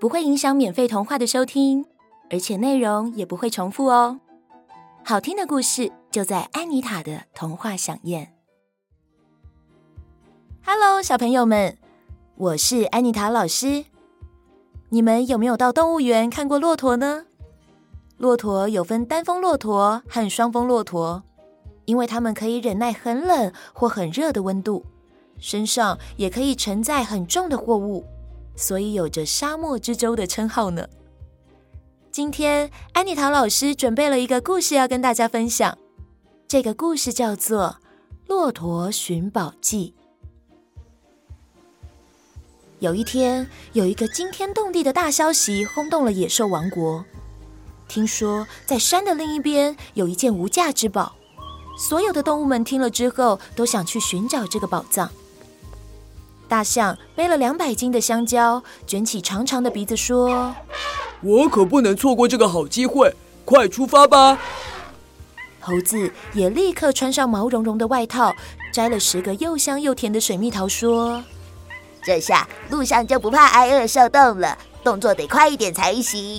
不会影响免费童话的收听，而且内容也不会重复哦。好听的故事就在安妮塔的童话饗宴。Hello，小朋友们，我是安妮塔老师。你们有没有到动物园看过骆驼呢？骆驼有分单峰骆驼和双峰骆驼，因为它们可以忍耐很冷或很热的温度，身上也可以承载很重的货物。所以有着“沙漠之舟”的称号呢。今天安妮塔老师准备了一个故事要跟大家分享，这个故事叫做《骆驼寻宝记》。有一天，有一个惊天动地的大消息轰动了野兽王国。听说在山的另一边有一件无价之宝，所有的动物们听了之后都想去寻找这个宝藏。大象背了两百斤的香蕉，卷起长长的鼻子说：“我可不能错过这个好机会，快出发吧！”猴子也立刻穿上毛茸茸的外套，摘了十个又香又甜的水蜜桃，说：“这下路上就不怕挨饿受冻了，动作得快一点才行。”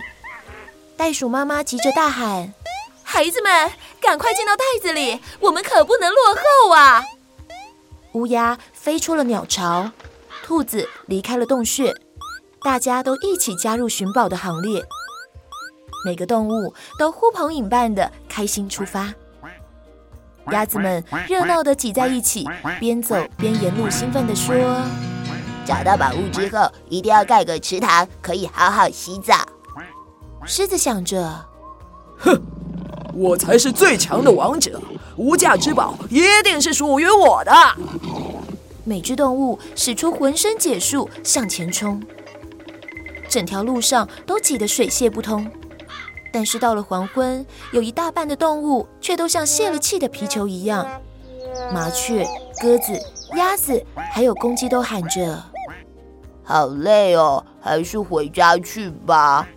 袋鼠妈妈急着大喊：“孩子们，赶快进到袋子里，我们可不能落后啊！”乌鸦飞出了鸟巢，兔子离开了洞穴，大家都一起加入寻宝的行列。每个动物都呼朋引伴的开心出发。鸭子们热闹的挤在一起，边走边沿路兴奋地说：“找到宝物之后，一定要盖个池塘，可以好好洗澡。”狮子想着：“哼，我才是最强的王者。”无价之宝一定是属于我的。每只动物使出浑身解数向前冲，整条路上都挤得水泄不通。但是到了黄昏，有一大半的动物却都像泄了气的皮球一样。麻雀、鸽子、鸭子还有公鸡都喊着：“好累哦，还是回家去吧。”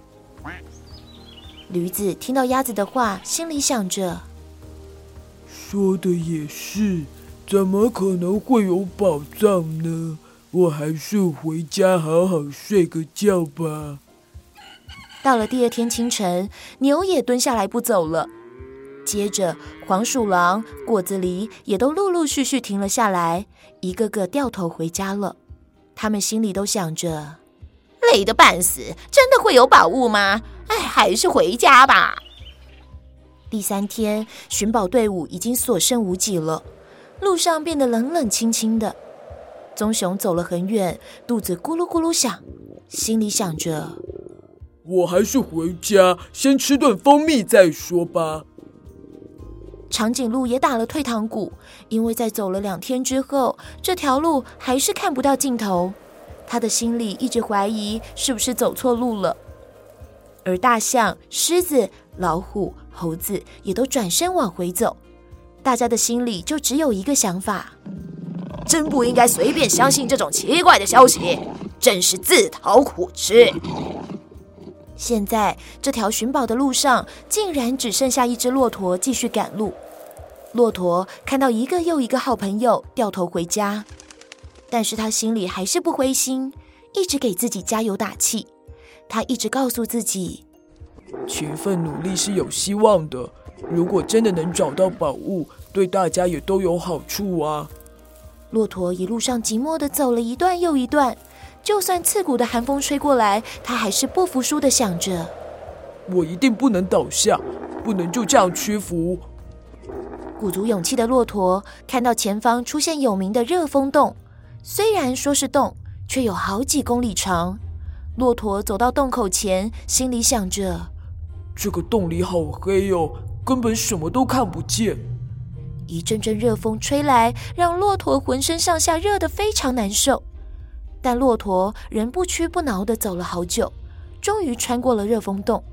驴子听到鸭子的话，心里想着。说的也是，怎么可能会有宝藏呢？我还是回家好好睡个觉吧。到了第二天清晨，牛也蹲下来不走了。接着，黄鼠狼、果子狸也都陆陆续续停了下来，一个个掉头回家了。他们心里都想着：累得半死，真的会有宝物吗？哎，还是回家吧。第三天，寻宝队伍已经所剩无几了，路上变得冷冷清清的。棕熊走了很远，肚子咕噜咕噜响，心里想着：“我还是回家，先吃顿蜂蜜再说吧。”长颈鹿也打了退堂鼓，因为在走了两天之后，这条路还是看不到尽头。他的心里一直怀疑是不是走错路了。而大象、狮子、老虎、猴子也都转身往回走，大家的心里就只有一个想法：真不应该随便相信这种奇怪的消息，真是自讨苦吃。现在这条寻宝的路上，竟然只剩下一只骆驼继续赶路。骆驼看到一个又一个好朋友掉头回家，但是他心里还是不灰心，一直给自己加油打气。他一直告诉自己，勤奋努力是有希望的。如果真的能找到宝物，对大家也都有好处啊。骆驼一路上寂寞的走了一段又一段，就算刺骨的寒风吹过来，他还是不服输的想着：我一定不能倒下，不能就这样屈服。鼓足勇气的骆驼看到前方出现有名的热风洞，虽然说是洞，却有好几公里长。骆驼走到洞口前，心里想着：这个洞里好黑哦，根本什么都看不见。一阵阵热风吹来，让骆驼浑身上下热得非常难受。但骆驼仍不屈不挠地走了好久，终于穿过了热风洞。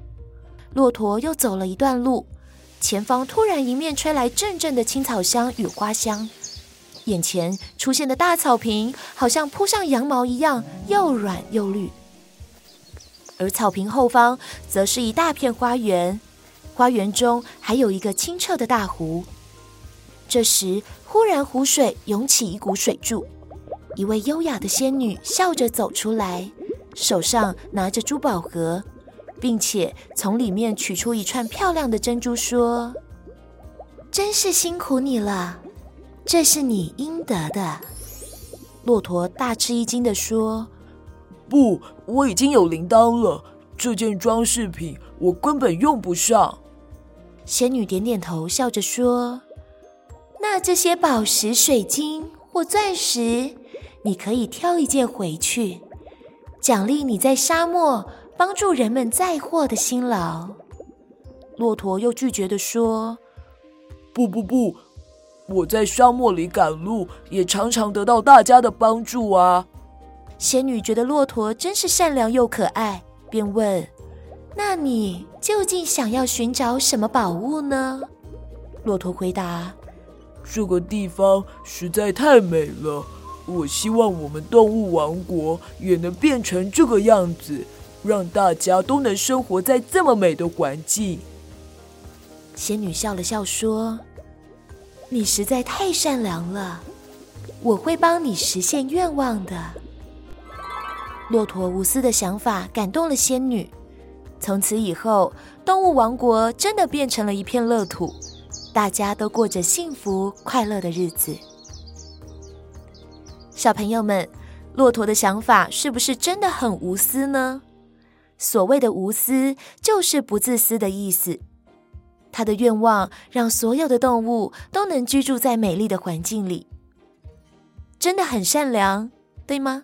骆驼又走了一段路。前方突然迎面吹来阵阵的青草香与花香，眼前出现的大草坪好像铺上羊毛一样，又软又绿。而草坪后方则是一大片花园，花园中还有一个清澈的大湖。这时，忽然湖水涌起一股水柱，一位优雅的仙女笑着走出来，手上拿着珠宝盒。并且从里面取出一串漂亮的珍珠，说：“真是辛苦你了，这是你应得的。”骆驼大吃一惊地说：“不，我已经有铃铛了，这件装饰品我根本用不上。”仙女点点头，笑着说：“那这些宝石、水晶或钻石，你可以挑一件回去，奖励你在沙漠。”帮助人们载货的辛劳，骆驼又拒绝的说：“不不不，我在沙漠里赶路，也常常得到大家的帮助啊。”仙女觉得骆驼真是善良又可爱，便问：“那你究竟想要寻找什么宝物呢？”骆驼回答：“这个地方实在太美了，我希望我们动物王国也能变成这个样子。”让大家都能生活在这么美的环境。仙女笑了笑说：“你实在太善良了，我会帮你实现愿望的。”骆驼无私的想法感动了仙女。从此以后，动物王国真的变成了一片乐土，大家都过着幸福快乐的日子。小朋友们，骆驼的想法是不是真的很无私呢？所谓的无私，就是不自私的意思。他的愿望让所有的动物都能居住在美丽的环境里，真的很善良，对吗？